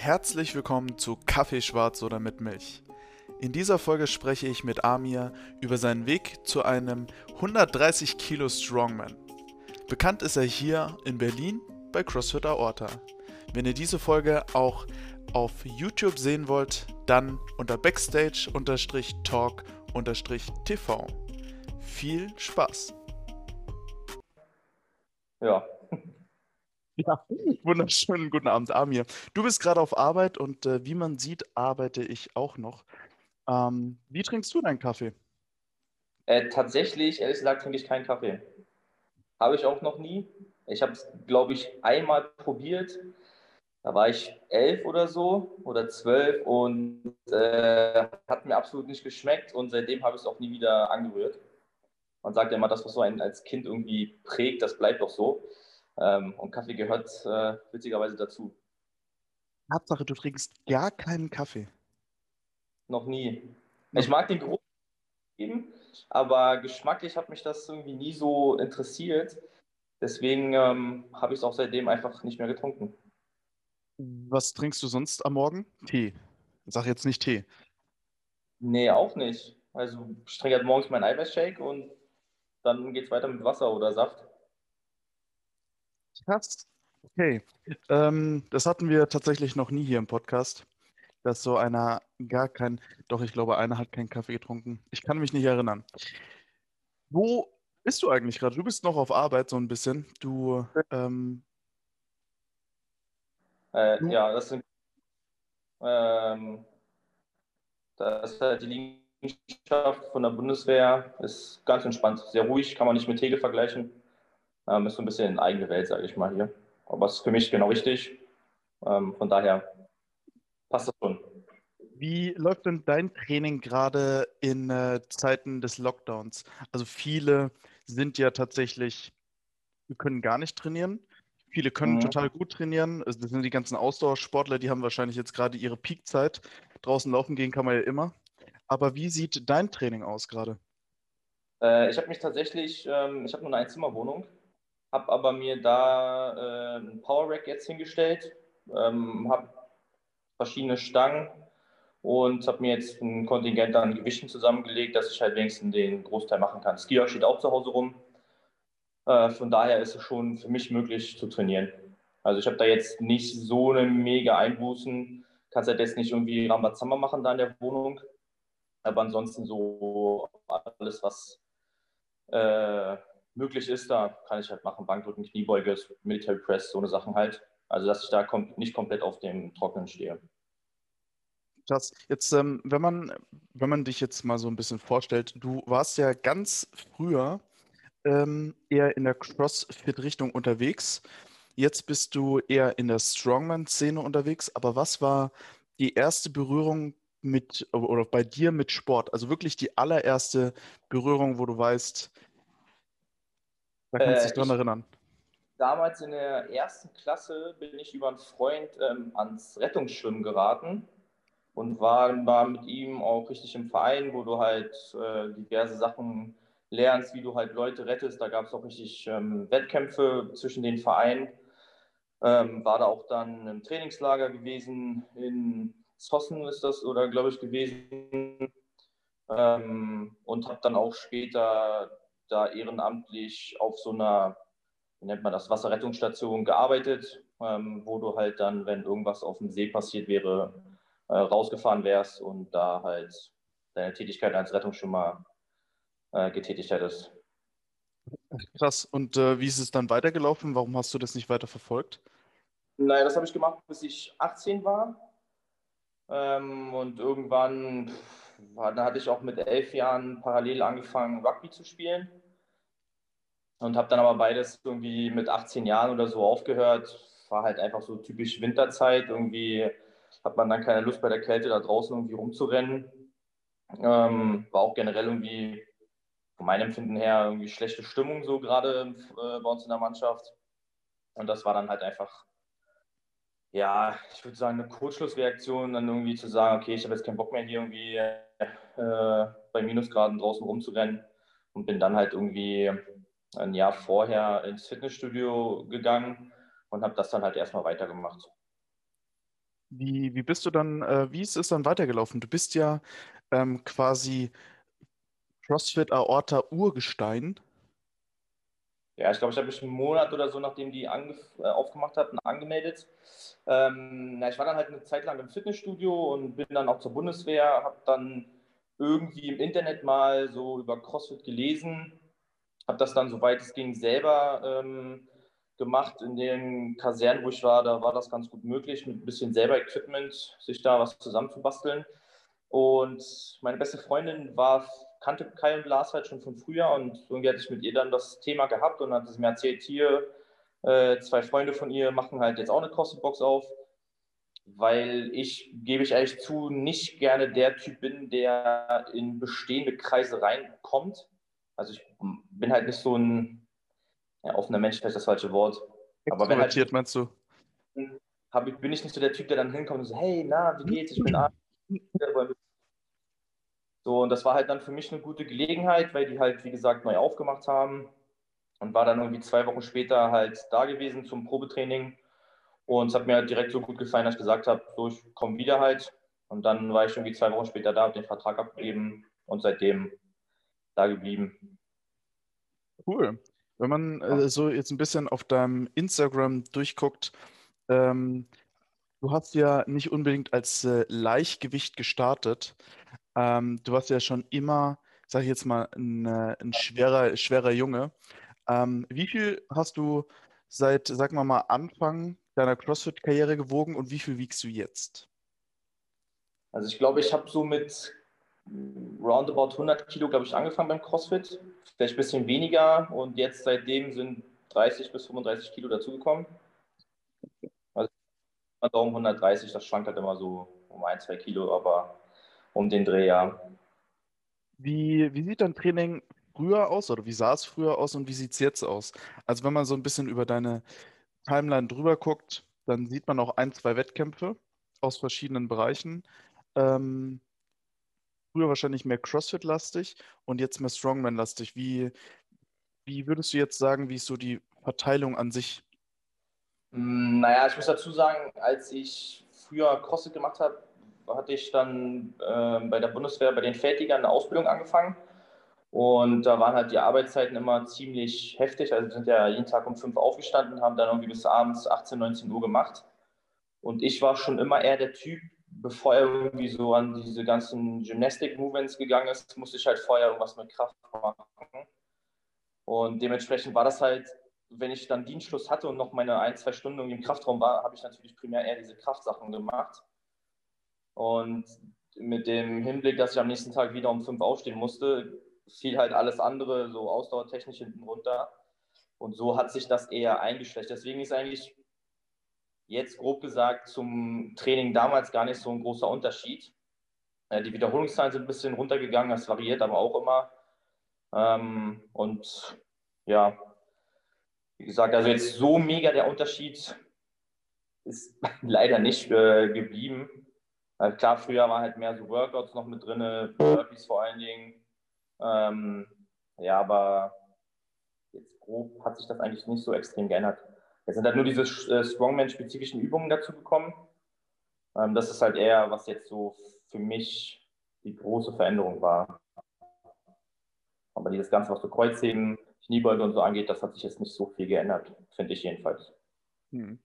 Herzlich willkommen zu Kaffee schwarz oder mit Milch. In dieser Folge spreche ich mit Amir über seinen Weg zu einem 130 Kilo Strongman. Bekannt ist er hier in Berlin bei CrossFit Aorta. Wenn ihr diese Folge auch auf YouTube sehen wollt, dann unter Backstage-Talk-TV. Viel Spaß! Ja. Ja, wunderschönen guten Abend, Amir. Du bist gerade auf Arbeit und äh, wie man sieht, arbeite ich auch noch. Ähm, wie trinkst du deinen Kaffee? Äh, tatsächlich, ehrlich gesagt, trinke ich keinen Kaffee. Habe ich auch noch nie. Ich habe es, glaube ich, einmal probiert. Da war ich elf oder so oder zwölf und äh, hat mir absolut nicht geschmeckt und seitdem habe ich es auch nie wieder angerührt. Man sagt ja immer, das, was so einen als Kind irgendwie prägt, das bleibt auch so. Ähm, und Kaffee gehört äh, witzigerweise dazu. Hauptsache, du trinkst gar keinen Kaffee. Noch nie. Ich mag den Geruch eben, aber geschmacklich hat mich das irgendwie nie so interessiert. Deswegen ähm, habe ich es auch seitdem einfach nicht mehr getrunken. Was trinkst du sonst am Morgen? Tee. Sag jetzt nicht Tee. Nee, auch nicht. Also ich trinke halt morgens meinen Eiweißshake und dann geht es weiter mit Wasser oder Saft. Krass. Okay. Ähm, das hatten wir tatsächlich noch nie hier im Podcast, dass so einer gar kein, doch ich glaube, einer hat keinen Kaffee getrunken. Ich kann mich nicht erinnern. Wo bist du eigentlich gerade? Du bist noch auf Arbeit so ein bisschen. Du, ähm, Äh, du ja, das sind ähm, das ist halt die Liegenschaft von der Bundeswehr. Ist ganz entspannt, sehr ruhig, kann man nicht mit Tegel vergleichen. Ähm, ist so ein bisschen eine eigene Welt, sage ich mal hier. Aber es ist für mich genau richtig. Ähm, von daher passt das schon. Wie läuft denn dein Training gerade in äh, Zeiten des Lockdowns? Also viele sind ja tatsächlich, wir können gar nicht trainieren. Viele können Mhm. total gut trainieren. Also das sind die ganzen Ausdauersportler, die haben wahrscheinlich jetzt gerade ihre Peakzeit. Draußen laufen gehen kann man ja immer. Aber wie sieht dein Training aus gerade? Äh, ich habe mich tatsächlich, ähm, ich habe nur eine Einzimmerwohnung, habe aber mir da äh, ein Power Rack jetzt hingestellt, ähm, habe verschiedene Stangen und habe mir jetzt ein Kontingent an Gewichten zusammengelegt, dass ich halt wenigstens den Großteil machen kann. Skier steht auch zu Hause rum. Äh, von daher ist es schon für mich möglich zu trainieren. Also ich habe da jetzt nicht so eine mega Einbußen. Kannst halt jetzt nicht irgendwie Rambazamba machen da in der Wohnung. Aber ansonsten so alles, was äh, möglich ist, da kann ich halt machen. Bankdrücken, Kniebeuge, Military Press, so eine Sachen halt. Also dass ich da kom nicht komplett auf dem Trockenen stehe. Krass. Jetzt, ähm, wenn man, wenn man dich jetzt mal so ein bisschen vorstellt, du warst ja ganz früher ähm, eher in der CrossFit-Richtung unterwegs. Jetzt bist du eher in der Strongman-Szene unterwegs. Aber was war die erste Berührung mit oder bei dir mit Sport? Also wirklich die allererste Berührung, wo du weißt, da kannst du dich Äh, dran ich erinnern. damals in der ersten Klasse bin ich über einen Freund ähm, ans Rettungsschwimmen geraten und war, war mit ihm auch richtig im Verein, wo du halt äh, diverse Sachen lernst, wie du halt Leute rettest. Da gab es auch richtig ähm, Wettkämpfe zwischen den Vereinen. Ähm, war da auch dann im Trainingslager gewesen, in Zossen ist das oder glaube ich gewesen. Ähm, und habe dann auch später da ehrenamtlich auf so einer, wie nennt man das, Wasserrettungsstation gearbeitet, ähm, wo du halt dann, wenn irgendwas auf dem See passiert wäre, äh, rausgefahren wärst und da halt deine Tätigkeit als Rettungsschwimmer äh, getätigt hättest. Krass. Und äh, wie ist es dann weitergelaufen? Warum hast du das nicht weiter verfolgt? Nein, das habe ich gemacht, bis ich 18 war. Ähm, und irgendwann, pff, da hatte ich auch mit elf Jahren parallel angefangen, Rugby zu spielen. Und habe dann aber beides irgendwie mit 18 Jahren oder so aufgehört. War halt einfach so typisch Winterzeit. Irgendwie hat man dann keine Lust bei der Kälte da draußen irgendwie rumzurennen. Ähm, war auch generell irgendwie von meinem Empfinden her irgendwie schlechte Stimmung so gerade äh, bei uns in der Mannschaft. Und das war dann halt einfach, ja, ich würde sagen, eine Kurzschlussreaktion, dann irgendwie zu sagen, okay, ich habe jetzt keinen Bock mehr hier irgendwie äh, bei Minusgraden draußen rumzurennen und bin dann halt irgendwie ein Jahr vorher ins Fitnessstudio gegangen und habe das dann halt erstmal weitergemacht. Wie, wie bist du dann, äh, wie ist es dann weitergelaufen? Du bist ja ähm, quasi CrossFit Aorta Urgestein. Ja, ich glaube, ich habe mich einen Monat oder so, nachdem die äh, aufgemacht hatten, angemeldet. Ähm, na, ich war dann halt eine Zeit lang im Fitnessstudio und bin dann auch zur Bundeswehr, habe dann irgendwie im Internet mal so über CrossFit gelesen, habe das dann, soweit es ging, selber ähm, gemacht. In den Kasernen, wo ich war, da war das ganz gut möglich, mit ein bisschen selber Equipment sich da was zusammenzubasteln. Und meine beste Freundin war, kannte Kai und Lars halt schon von früher und irgendwie hatte ich mit ihr dann das Thema gehabt und hat sie mir erzählt, hier, äh, zwei Freunde von ihr machen halt jetzt auch eine CrossFit-Box auf, weil ich, gebe ich ehrlich zu, nicht gerne der Typ bin, der in bestehende Kreise reinkommt. Also ich bin halt nicht so ein ja, offener Mensch, vielleicht das falsche Wort. Aber wenn halt, meinst du? Hab, bin ich nicht so der Typ, der dann hinkommt und so, hey, na, wie geht's? Ich bin Arzt. So, und das war halt dann für mich eine gute Gelegenheit, weil die halt, wie gesagt, neu aufgemacht haben und war dann irgendwie zwei Wochen später halt da gewesen zum Probetraining. Und es hat mir halt direkt so gut gefallen, dass ich gesagt habe, so, ich komme wieder halt. Und dann war ich irgendwie zwei Wochen später da, habe den Vertrag abgegeben und seitdem da geblieben. Cool. Wenn man äh, so jetzt ein bisschen auf deinem Instagram durchguckt, ähm, du hast ja nicht unbedingt als äh, Leichtgewicht gestartet. Ähm, du warst ja schon immer, sag ich jetzt mal, ein, äh, ein schwerer, schwerer Junge. Ähm, wie viel hast du seit, sagen wir mal, Anfang deiner CrossFit-Karriere gewogen und wie viel wiegst du jetzt? Also ich glaube, ich habe so mit roundabout 100 Kilo, glaube ich, angefangen beim CrossFit. Vielleicht ein bisschen weniger und jetzt seitdem sind 30 bis 35 Kilo dazugekommen. Also Daumen 130, das schwankt halt immer so um ein, zwei Kilo, aber um den Dreh, ja. Wie, wie sieht dein Training früher aus oder wie sah es früher aus und wie sieht es jetzt aus? Also wenn man so ein bisschen über deine Timeline drüber guckt, dann sieht man auch ein, zwei Wettkämpfe aus verschiedenen Bereichen. Ähm, früher wahrscheinlich mehr CrossFit-lastig und jetzt mehr Strongman-lastig. Wie, wie würdest du jetzt sagen, wie ist so die Verteilung an sich? Hm, naja, ich muss dazu sagen, als ich früher CrossFit gemacht habe, hatte ich dann äh, bei der Bundeswehr bei den Fertigern eine Ausbildung angefangen. Und da waren halt die Arbeitszeiten immer ziemlich heftig. Also sind ja jeden Tag um fünf aufgestanden, haben dann irgendwie bis abends 18, 19 Uhr gemacht. Und ich war schon immer eher der Typ, bevor er irgendwie so an diese ganzen Gymnastic-Movements gegangen ist, musste ich halt vorher irgendwas mit Kraft machen. Und dementsprechend war das halt, wenn ich dann Dienstschluss hatte und noch meine ein, zwei Stunden im Kraftraum war, habe ich natürlich primär eher diese Kraftsachen gemacht. Und mit dem Hinblick, dass ich am nächsten Tag wieder um fünf aufstehen musste, fiel halt alles andere so ausdauertechnisch hinten runter. Und so hat sich das eher eingeschlecht. Deswegen ist eigentlich jetzt grob gesagt zum Training damals gar nicht so ein großer Unterschied. Äh, die Wiederholungszahlen sind ein bisschen runtergegangen, das variiert aber auch immer. Ähm, und ja, wie gesagt, also jetzt so mega der Unterschied ist leider nicht äh, geblieben. Also klar, früher war halt mehr so Workouts noch mit drin, Burpees vor allen Dingen. Ähm, ja, aber jetzt grob hat sich das eigentlich nicht so extrem geändert. Es sind halt nur diese äh, Strongman-spezifischen Übungen dazu gekommen. Ähm, das ist halt eher, was jetzt so für mich die große Veränderung war. Aber dieses Ganze, was so Kreuzheben, Kniebeuge und so angeht, das hat sich jetzt nicht so viel geändert, finde ich jedenfalls. Hm.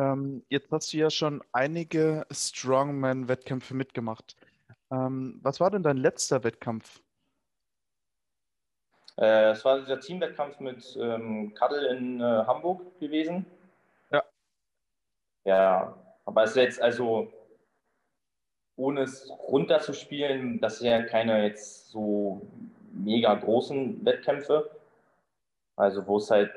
Ähm, jetzt hast du ja schon einige Strongman-Wettkämpfe mitgemacht. Ähm, was war denn dein letzter Wettkampf? Äh, es war dieser Teamwettkampf mit ähm, Kaddel in äh, Hamburg gewesen. Ja. Ja, aber es ist jetzt also, ohne es runterzuspielen, das sind ja keine jetzt so mega großen Wettkämpfe. Also wo es halt,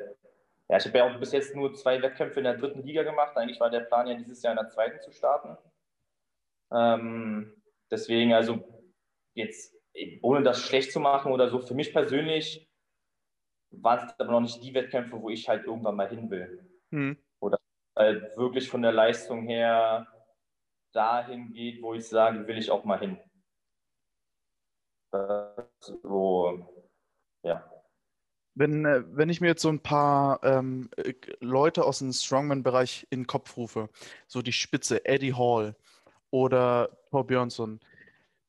ja, ich habe ja auch bis jetzt nur zwei Wettkämpfe in der dritten Liga gemacht. Eigentlich war der Plan ja dieses Jahr in der zweiten zu starten. Ähm, deswegen, also jetzt ohne das schlecht zu machen oder so, für mich persönlich waren es aber noch nicht die Wettkämpfe, wo ich halt irgendwann mal hin will. Mhm. Oder halt wirklich von der Leistung her dahin geht, wo ich sage, will ich auch mal hin. So, ja. Wenn, äh, wenn ich mir jetzt so ein paar ähm, äh, Leute aus dem Strongman-Bereich in den Kopf rufe, so die Spitze, Eddie Hall oder Thor Björnsson,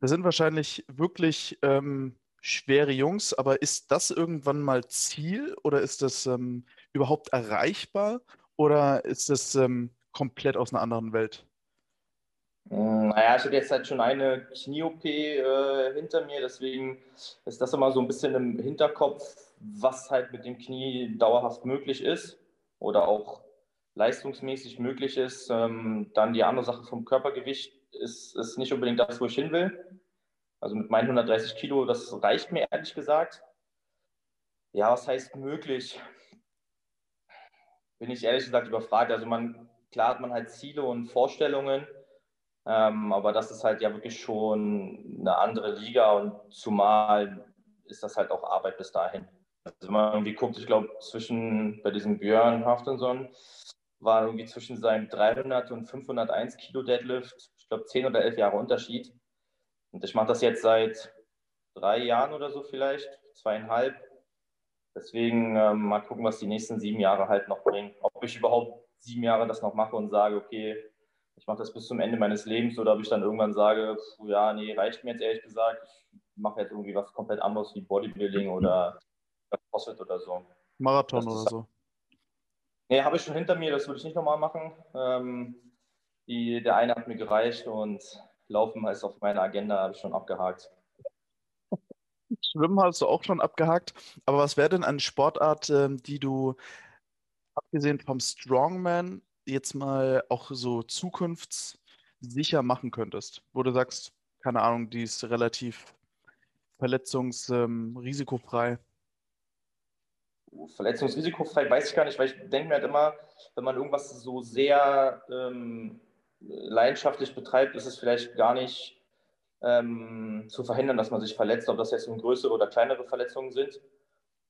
das sind wahrscheinlich wirklich ähm, schwere Jungs, aber ist das irgendwann mal Ziel oder ist das ähm, überhaupt erreichbar oder ist das ähm, komplett aus einer anderen Welt? Hm, naja, ich habe jetzt halt schon eine Knie-OP äh, hinter mir, deswegen ist das immer so ein bisschen im Hinterkopf, was halt mit dem Knie dauerhaft möglich ist oder auch leistungsmäßig möglich ist. Ähm, dann die andere Sache vom Körpergewicht ist, ist nicht unbedingt das, wo ich hin will. Also mit meinen 130 Kilo, das reicht mir ehrlich gesagt. Ja, was heißt möglich? Bin ich ehrlich gesagt überfragt. Also man, klar hat man halt Ziele und Vorstellungen, ähm, aber das ist halt ja wirklich schon eine andere Liga und zumal ist das halt auch Arbeit bis dahin. Also wenn man irgendwie guckt, ich glaube, zwischen bei diesem Björn Haftenson war irgendwie zwischen seinem 300 und 501 Kilo Deadlift, ich glaube, 10 oder 11 Jahre Unterschied. Und ich mache das jetzt seit drei Jahren oder so vielleicht, zweieinhalb. Deswegen ähm, mal gucken, was die nächsten sieben Jahre halt noch bringen. Ob ich überhaupt sieben Jahre das noch mache und sage, okay, ich mache das bis zum Ende meines Lebens oder ob ich dann irgendwann sage, ja, nee, reicht mir jetzt ehrlich gesagt. Ich mache jetzt irgendwie was komplett anderes wie Bodybuilding oder CrossFit oder so. Marathon oder so. Nee, habe ich schon hinter mir, das würde ich nicht nochmal machen. Ähm, die, der eine hat mir gereicht und Laufen ist auf meiner Agenda, habe ich schon abgehakt. Schwimmen hast du auch schon abgehakt. Aber was wäre denn eine Sportart, ähm, die du, abgesehen vom Strongman, jetzt mal auch so zukunftssicher machen könntest? Wo du sagst, keine Ahnung, die ist relativ verletzungsrisikofrei. Ähm, Verletzungsrisikofrei weiß ich gar nicht, weil ich denke mir halt immer, wenn man irgendwas so sehr ähm, leidenschaftlich betreibt, ist es vielleicht gar nicht ähm, zu verhindern, dass man sich verletzt, ob das jetzt größere oder kleinere Verletzungen sind.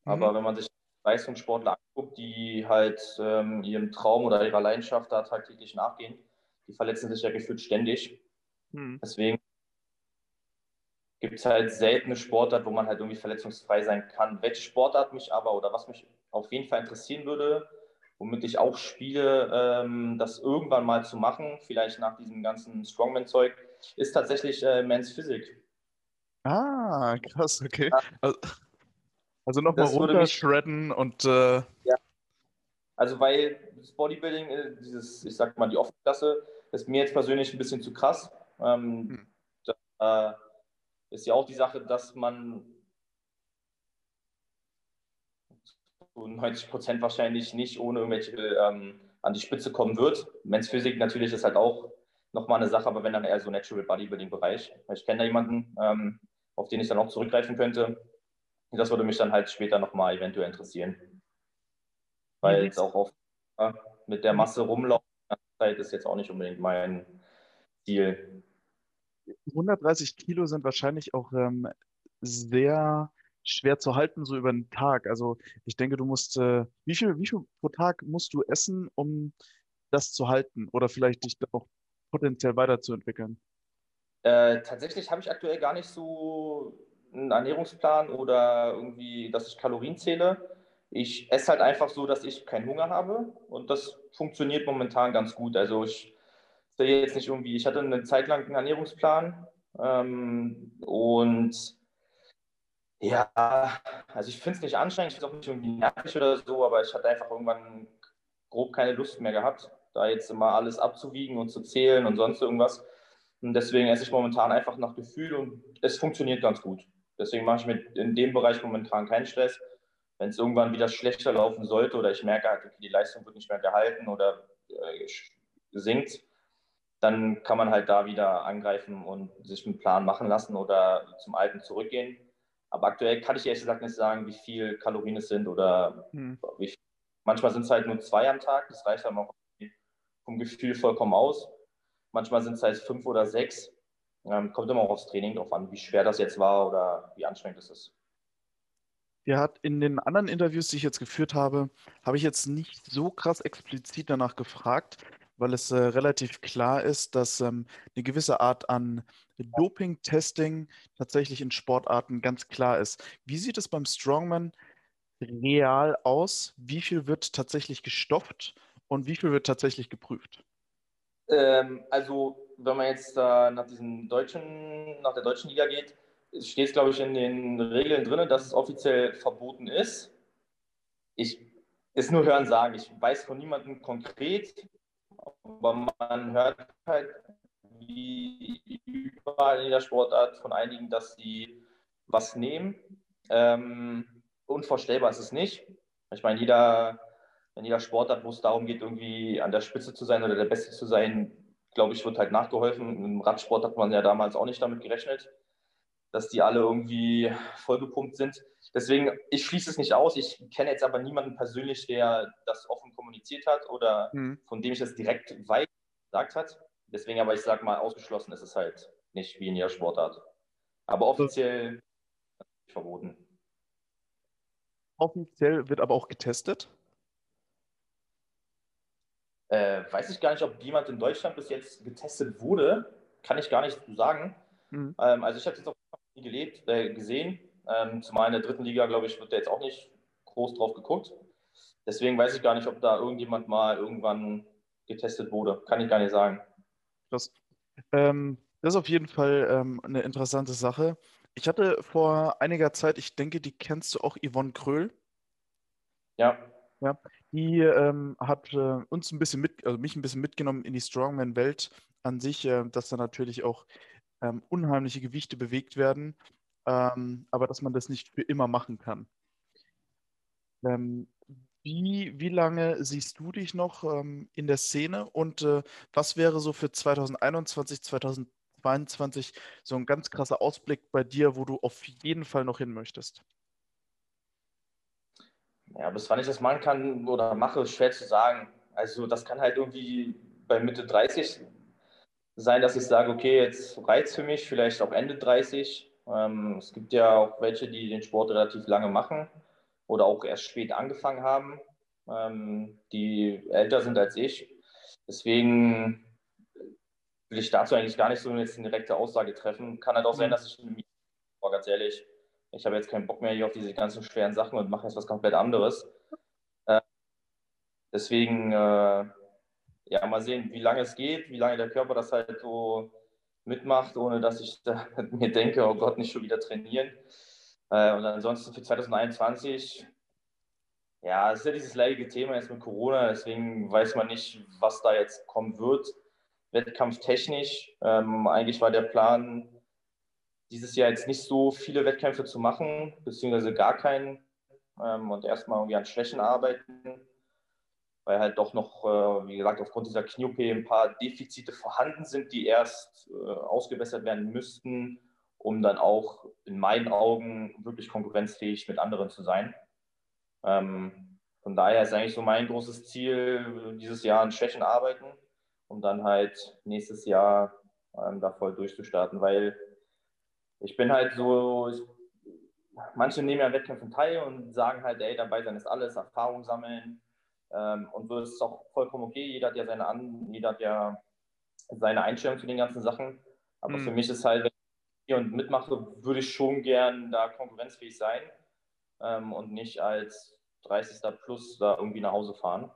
Mhm. Aber wenn man sich Leistungssportler anguckt, die halt ähm, ihrem Traum oder ihrer Leidenschaft da tagtäglich nachgehen, die verletzen sich ja gefühlt ständig. Mhm. Deswegen gibt es halt seltene Sportart, wo man halt irgendwie verletzungsfrei sein kann. Welche Sportart mich aber oder was mich auf jeden Fall interessieren würde, womit ich auch spiele, ähm, das irgendwann mal zu machen, vielleicht nach diesem ganzen Strongman-Zeug, ist tatsächlich äh, Men's Physik. Ah, krass, okay. Ja. Also, also nochmal runterschredden und. Äh... Ja. Also, weil das Bodybuilding, äh, dieses, ich sag mal, die Offenklasse, ist mir jetzt persönlich ein bisschen zu krass. Ähm, hm. Da äh, ist ja auch die Sache, dass man zu 90 Prozent wahrscheinlich nicht ohne irgendwelche ähm, an die Spitze kommen wird. Men's Physik natürlich ist halt auch nochmal eine Sache, aber wenn dann eher so Natural Bodybuilding-Bereich. Ich kenne da jemanden, ähm, auf den ich dann auch zurückgreifen könnte. Das würde mich dann halt später nochmal eventuell interessieren. Weil mhm. jetzt auch auf, äh, mit der Masse rumlaufen Zeit ist jetzt auch nicht unbedingt mein Ziel. 130 Kilo sind wahrscheinlich auch ähm, sehr schwer zu halten, so über den Tag. Also ich denke, du musst, äh, wie viel, wie viel pro Tag musst du essen, um das zu halten oder vielleicht dich auch potenziell weiterzuentwickeln? Äh, tatsächlich habe ich aktuell gar nicht so einen Ernährungsplan oder irgendwie, dass ich Kalorien zähle. Ich esse halt einfach so, dass ich keinen Hunger habe und das funktioniert momentan ganz gut. Also ich sehe jetzt nicht irgendwie, ich hatte eine Zeit lang einen Ernährungsplan ähm, und ja, also ich finde es nicht anstrengend, ich finde es auch nicht irgendwie nervig oder so, aber ich hatte einfach irgendwann grob keine Lust mehr gehabt, da jetzt immer alles abzuwiegen und zu zählen und sonst irgendwas. Und deswegen esse ich momentan einfach nach Gefühl und es funktioniert ganz gut. Deswegen mache ich mir in dem Bereich momentan keinen Stress. Wenn es irgendwann wieder schlechter laufen sollte oder ich merke, okay, die Leistung wird nicht mehr gehalten oder äh, sinkt, dann kann man halt da wieder angreifen und sich einen Plan machen lassen oder zum Alten zurückgehen. Aber aktuell kann ich ehrlich gesagt nicht sagen, wie viel Kalorien es sind oder hm. wie viel. Manchmal sind es halt nur zwei am Tag, das reicht dann auch vom Gefühl vollkommen aus. Manchmal sind es halt fünf oder sechs. Ähm, kommt immer auch aufs Training drauf an, wie schwer das jetzt war oder wie anstrengend es ist. Ja, hat in den anderen Interviews, die ich jetzt geführt habe, habe ich jetzt nicht so krass explizit danach gefragt, weil es äh, relativ klar ist, dass ähm, eine gewisse Art an Doping-Testing tatsächlich in Sportarten ganz klar ist. Wie sieht es beim Strongman real aus? Wie viel wird tatsächlich gestofft und wie viel wird tatsächlich geprüft? Ähm, also, wenn man jetzt äh, nach, diesem deutschen, nach der deutschen Liga geht, steht es, glaube ich, in den Regeln drin, dass es offiziell verboten ist. Ich ist nur Hören sagen. Ich weiß von niemandem konkret, aber man hört halt wie überall in jeder Sportart von einigen, dass sie was nehmen. Ähm, unvorstellbar ist es nicht. Ich meine, jeder, in jeder Sportart, wo es darum geht, irgendwie an der Spitze zu sein oder der Beste zu sein, glaube ich, wird halt nachgeholfen. Im Radsport hat man ja damals auch nicht damit gerechnet, dass die alle irgendwie vollgepumpt sind. Deswegen, ich schließe es nicht aus. Ich kenne jetzt aber niemanden persönlich, der das offen kommuniziert hat oder mhm. von dem ich das direkt weit gesagt hat. Deswegen aber, ich sage mal, ausgeschlossen ist es halt nicht wie in jeder Sportart. Aber offiziell verboten. Offiziell wird aber auch getestet? Äh, weiß ich gar nicht, ob jemand in Deutschland bis jetzt getestet wurde. Kann ich gar nicht sagen. Mhm. Ähm, also ich habe jetzt auch nie gelebt, äh, gesehen. Ähm, zumal in der dritten Liga, glaube ich, wird da jetzt auch nicht groß drauf geguckt. Deswegen weiß ich gar nicht, ob da irgendjemand mal irgendwann getestet wurde. Kann ich gar nicht sagen. Das, ähm, das ist auf jeden Fall ähm, eine interessante Sache. Ich hatte vor einiger Zeit, ich denke, die kennst du auch, Yvonne Kröll. Ja. Ja, die ähm, hat äh, uns ein bisschen mit, also mich ein bisschen mitgenommen in die Strongman-Welt an sich, äh, dass da natürlich auch ähm, unheimliche Gewichte bewegt werden, ähm, aber dass man das nicht für immer machen kann. Ähm, wie, wie lange siehst du dich noch ähm, in der Szene und äh, was wäre so für 2021, 2022 so ein ganz krasser Ausblick bei dir, wo du auf jeden Fall noch hin möchtest? Ja, bis wann ich das machen kann oder mache, ist schwer zu sagen. Also das kann halt irgendwie bei Mitte 30 sein, dass ich sage, okay, jetzt reizt für mich, vielleicht auch Ende 30. Ähm, es gibt ja auch welche, die den Sport relativ lange machen oder auch erst spät angefangen haben, ähm, die älter sind als ich. Deswegen will ich dazu eigentlich gar nicht so jetzt eine direkte Aussage treffen. Kann halt auch sein, mhm. dass ich, ganz ehrlich, ich habe jetzt keinen Bock mehr hier auf diese ganzen schweren Sachen und mache jetzt was komplett anderes. Äh, deswegen, äh, ja, mal sehen, wie lange es geht, wie lange der Körper das halt so mitmacht, ohne dass ich da mir denke, oh Gott, nicht schon wieder trainieren. Äh, und ansonsten für 2021, ja, es ist ja dieses leidige Thema jetzt mit Corona, deswegen weiß man nicht, was da jetzt kommen wird. Wettkampftechnisch. Ähm, eigentlich war der Plan, dieses Jahr jetzt nicht so viele Wettkämpfe zu machen, beziehungsweise gar keinen ähm, und erstmal irgendwie an Schwächen arbeiten, weil halt doch noch, äh, wie gesagt, aufgrund dieser Knie-OP ein paar Defizite vorhanden sind, die erst äh, ausgebessert werden müssten, um dann auch in meinen Augen wirklich konkurrenzfähig mit anderen zu sein. Ähm, von daher ist eigentlich so mein großes Ziel, dieses Jahr an Schwächen arbeiten, um dann halt nächstes Jahr ähm, da voll durchzustarten, weil ich bin halt so, ich, manche nehmen ja an Wettkämpfen teil und sagen halt, ey, dabei sein ist alles, Erfahrung sammeln ähm, und so ist es auch vollkommen okay. Jeder hat ja seine, an, jeder hat ja seine Einstellung zu den ganzen Sachen. Aber mhm. für mich ist halt, wenn ich hier und mitmache, würde ich schon gern da konkurrenzfähig sein ähm, und nicht als 30. Plus da irgendwie nach Hause fahren.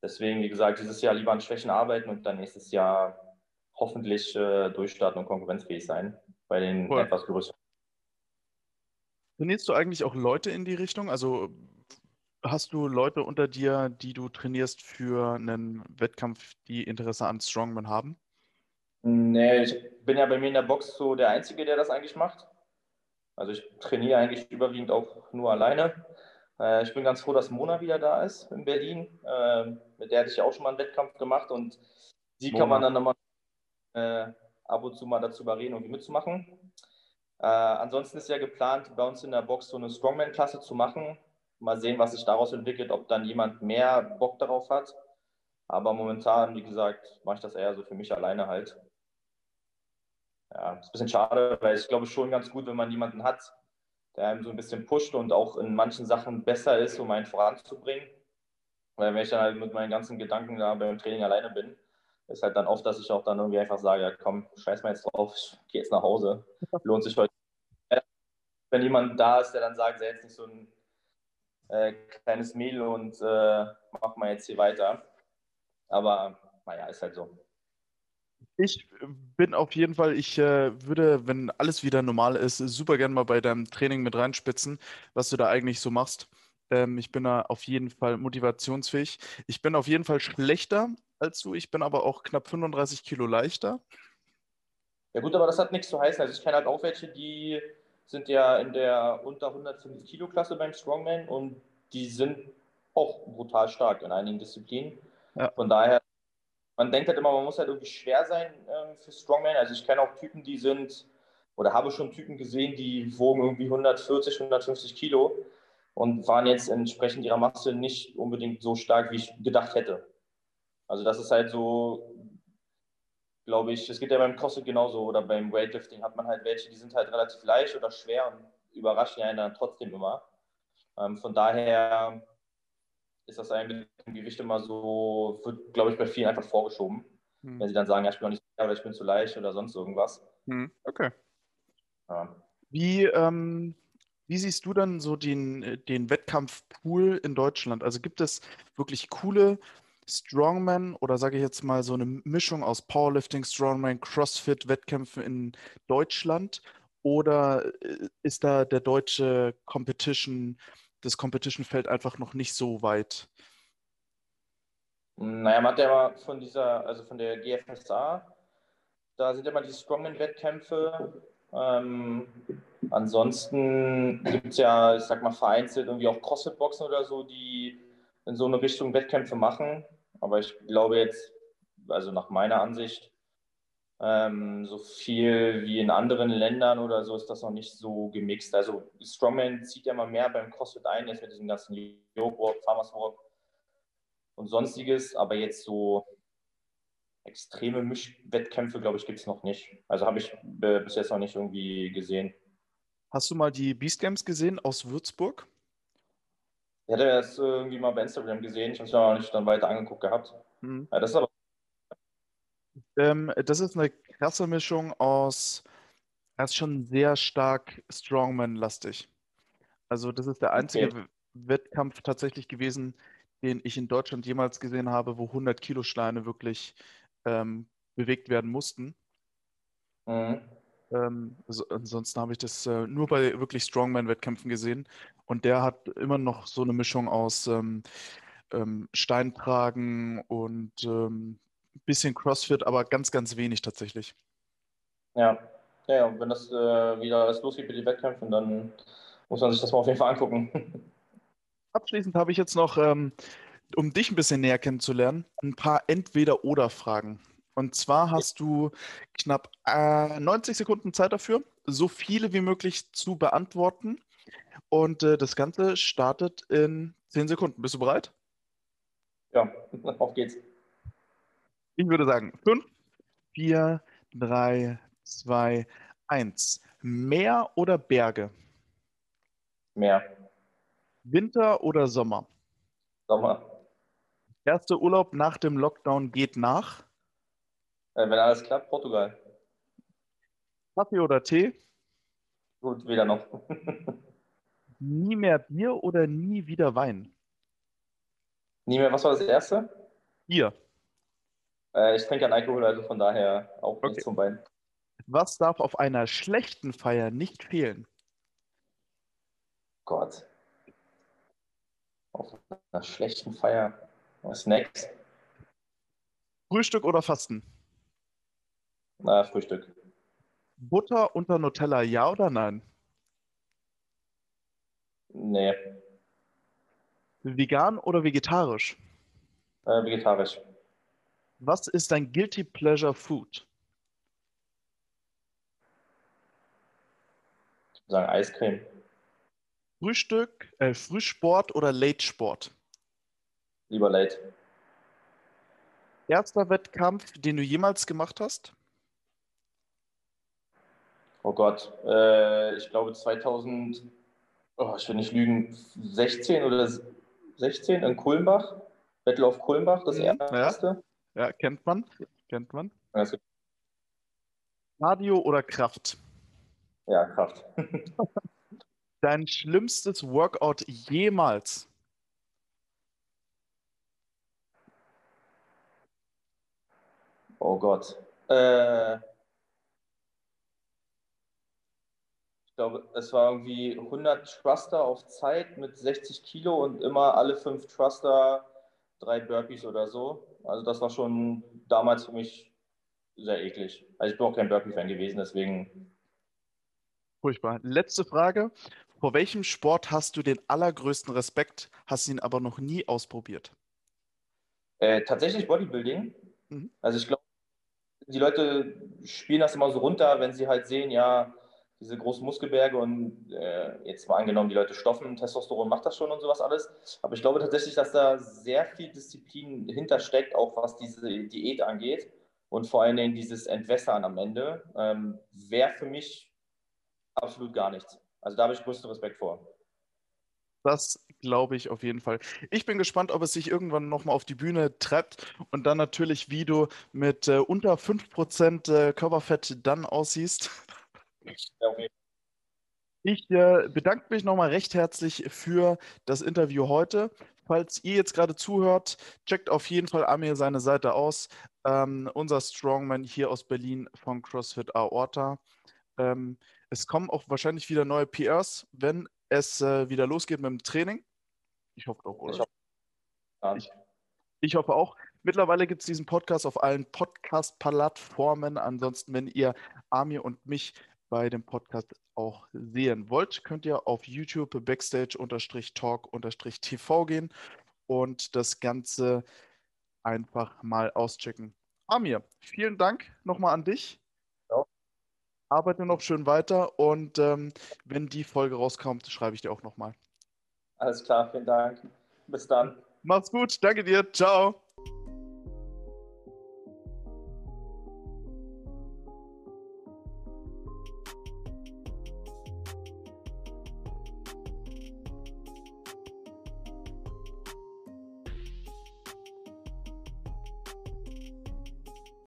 Deswegen, wie gesagt, dieses Jahr lieber an Schwächen arbeiten und dann nächstes Jahr hoffentlich äh, durchstarten und konkurrenzfähig sein bei den cool. etwas größeren. Trainierst du eigentlich auch Leute in die Richtung? Also hast du Leute unter dir, die du trainierst für einen Wettkampf, die Interesse an Strongman haben? Nee, ich bin ja bei mir in der Box so der Einzige, der das eigentlich macht. Also ich trainiere eigentlich überwiegend auch nur alleine. Äh, ich bin ganz froh, dass Mona wieder da ist in Berlin. Äh, mit der hatte ich auch schon mal einen Wettkampf gemacht und die Mona. kann man dann nochmal äh, ab und zu mal dazu überreden, irgendwie mitzumachen. Äh, ansonsten ist ja geplant, bei uns in der Box so eine Strongman-Klasse zu machen. Mal sehen, was sich daraus entwickelt, ob dann jemand mehr Bock darauf hat. Aber momentan, wie gesagt, mache ich das eher so für mich alleine halt. Ja, ist ein bisschen schade, weil ich glaube schon ganz gut, wenn man jemanden hat, der einem so ein bisschen pusht und auch in manchen Sachen besser ist, um einen voranzubringen. Weil wenn ich dann halt mit meinen ganzen Gedanken da beim Training alleine bin, ist halt dann oft, dass ich auch dann irgendwie einfach sage, ja komm, scheiß mal jetzt drauf, ich gehe jetzt nach Hause. Lohnt sich heute. Wenn jemand da ist, der dann sagt, sei jetzt nicht so ein, äh, kleines Mehl und äh, mach mal jetzt hier weiter. Aber naja, ist halt so. Ich bin auf jeden Fall, ich äh, würde, wenn alles wieder normal ist, super gern mal bei deinem Training mit reinspitzen, was du da eigentlich so machst. Ähm, ich bin da auf jeden Fall motivationsfähig. Ich bin auf jeden Fall schlechter als du, ich bin aber auch knapp 35 Kilo leichter. Ja gut, aber das hat nichts zu heißen. Also ich kenne halt auch welche, die sind ja in der unter 105 Kilo Klasse beim Strongman und die sind auch brutal stark in einigen Disziplinen. Ja. Von daher, man denkt halt immer, man muss halt irgendwie schwer sein ähm, für Strongman. Also ich kenne auch Typen, die sind, oder habe schon Typen gesehen, die wogen irgendwie 140, 150 Kilo und waren jetzt entsprechend ihrer Masse nicht unbedingt so stark, wie ich gedacht hätte. Also das ist halt so, glaube ich, es geht ja beim CrossFit genauso oder beim Weightlifting hat man halt welche, die sind halt relativ leicht oder schwer und überraschen einen dann trotzdem immer. Ähm, von daher ist das eigentlich im Gewicht immer so, wird, glaube ich, bei vielen einfach vorgeschoben. Hm. Wenn sie dann sagen, ja, ich bin noch nicht schwer oder ich bin zu leicht oder sonst irgendwas. Hm. Okay. Ja. Wie, ähm, wie siehst du dann so den, den Wettkampfpool in Deutschland? Also gibt es wirklich coole Strongman oder sage ich jetzt mal so eine Mischung aus Powerlifting, Strongman, CrossFit, Wettkämpfen in Deutschland? Oder äh, ist da der deutsche Competition, das Competition-Feld einfach noch nicht so weit? Naja, man hat ja mal von dieser, also von der GFSA, da sind ja mal die Strongman-Wettkämpfe. Ähm, ansonsten gibt es ja, ich sag mal, vereinzelt irgendwie auch CrossFit-Boxen oder so, die in so eine Richtung Wettkämpfe machen. Aber ich glaube jetzt, also nach meiner Ansicht, ähm, so viel wie in anderen Ländern oder so ist das noch nicht so gemixt. Also Strongman zieht ja mal mehr beim CrossFit ein, jetzt mit diesem ganzen Yoke Walk, Farmers Walk und sonstiges, aber jetzt so extreme Mischwettkämpfe, glaube ich, gibt es noch nicht. Also habe ich bis jetzt noch nicht irgendwie gesehen. Hast du mal die Beast Games gesehen aus Würzburg? Ich hatte das irgendwie mal bei Instagram gesehen, ich habe es noch nicht dann weiter angeguckt gehabt. Mhm. Ja, das ist aber. Ähm, das ist eine krasse Mischung aus, er ist schon sehr stark Strongman-lastig. Also, das ist der einzige okay. Wettkampf tatsächlich gewesen, den ich in Deutschland jemals gesehen habe, wo 100 Kilo Steine wirklich ähm, bewegt werden mussten. Mhm. Ähm, also ansonsten habe ich das äh, nur bei wirklich Strongman-Wettkämpfen gesehen. Und der hat immer noch so eine Mischung aus ähm, ähm, Steintragen und ähm, bisschen CrossFit, aber ganz, ganz wenig tatsächlich. Ja, ja, und wenn das äh, wieder alles losgeht mit den Wettkämpfen, dann muss man sich das mal auf jeden Fall angucken. Abschließend habe ich jetzt noch, ähm, um dich ein bisschen näher kennenzulernen, ein paar Entweder-Oder-Fragen. Und zwar hast du knapp äh, 90 Sekunden Zeit dafür, so viele wie möglich zu beantworten. Und äh, das Ganze startet in 10 Sekunden. Bist du bereit? Ja, auf geht's. Ich würde sagen 5, 4, 3, 2, 1. Meer oder Berge? Meer. Winter oder Sommer? Sommer. Erster Urlaub nach dem Lockdown geht nach? Äh, wenn alles klappt, Portugal. Kaffee oder Tee? Gut, weder noch. nie mehr Bier oder nie wieder Wein? Nie mehr, was war das erste? Bier. Äh, ich trinke keinen Alkohol, also von daher auch okay. nichts zum Wein. Was darf auf einer schlechten Feier nicht fehlen? Gott. Auf einer schlechten Feier. Snacks. Frühstück oder Fasten? Na, Frühstück. Butter unter Nutella, ja oder nein? Nee. Vegan oder vegetarisch? Äh, vegetarisch. Was ist dein Guilty Pleasure Food? Ich würde sagen Eiscreme. Frühstück, äh, Frühsport oder Late Sport? Lieber Late. Erster Wettkampf, den du jemals gemacht hast? Oh Gott, äh, ich glaube 2000, oh, ich will nicht lügen, 16 oder 16 in Kulmbach, Battle of Kulmbach, das mhm, erste. Ja. ja, kennt man, kennt man. Cardio oder Kraft? Ja, Kraft. Dein schlimmstes Workout jemals? Oh Gott. Äh, ich glaube, es war irgendwie 100 Thruster auf Zeit mit 60 Kilo und immer alle fünf Thruster drei Burpees oder so. Also das war schon damals für mich sehr eklig. Also ich bin auch kein Burpee-Fan gewesen, deswegen. Furchtbar. Letzte Frage. Vor welchem Sport hast du den allergrößten Respekt, hast ihn aber noch nie ausprobiert? Äh, tatsächlich Bodybuilding. Mhm. Also ich glaube, die Leute spielen das immer so runter, wenn sie halt sehen, ja, diese großen Muskelberge und äh, jetzt mal angenommen, die Leute stoffen, Testosteron macht das schon und sowas alles. Aber ich glaube tatsächlich, dass da sehr viel Disziplin hintersteckt, auch was diese Diät angeht und vor allen Dingen dieses Entwässern am Ende, ähm, wäre für mich absolut gar nichts. Also da habe ich größten Respekt vor. Das glaube ich auf jeden Fall. Ich bin gespannt, ob es sich irgendwann nochmal auf die Bühne treibt und dann natürlich, wie du mit äh, unter 5% äh, Körperfett dann aussiehst. Ich äh, bedanke mich nochmal recht herzlich für das Interview heute. Falls ihr jetzt gerade zuhört, checkt auf jeden Fall Amir seine Seite aus. Ähm, unser Strongman hier aus Berlin von CrossFit Aorta. Ähm, es kommen auch wahrscheinlich wieder neue PRs, wenn es äh, wieder losgeht mit dem Training. Ich hoffe auch, oder? Ich ich hoffe auch. Mittlerweile gibt es diesen Podcast auf allen Podcast-Plattformen. Ansonsten, wenn ihr Amir und mich bei dem Podcast auch sehen wollt, könnt ihr auf YouTube backstage-talk-tv gehen und das Ganze einfach mal auschecken. Amir, vielen Dank nochmal an dich. Ja. Arbeite noch schön weiter und ähm, wenn die Folge rauskommt, schreibe ich dir auch nochmal. Alles klar, vielen Dank. Bis dann. Mach's gut, danke dir. Ciao.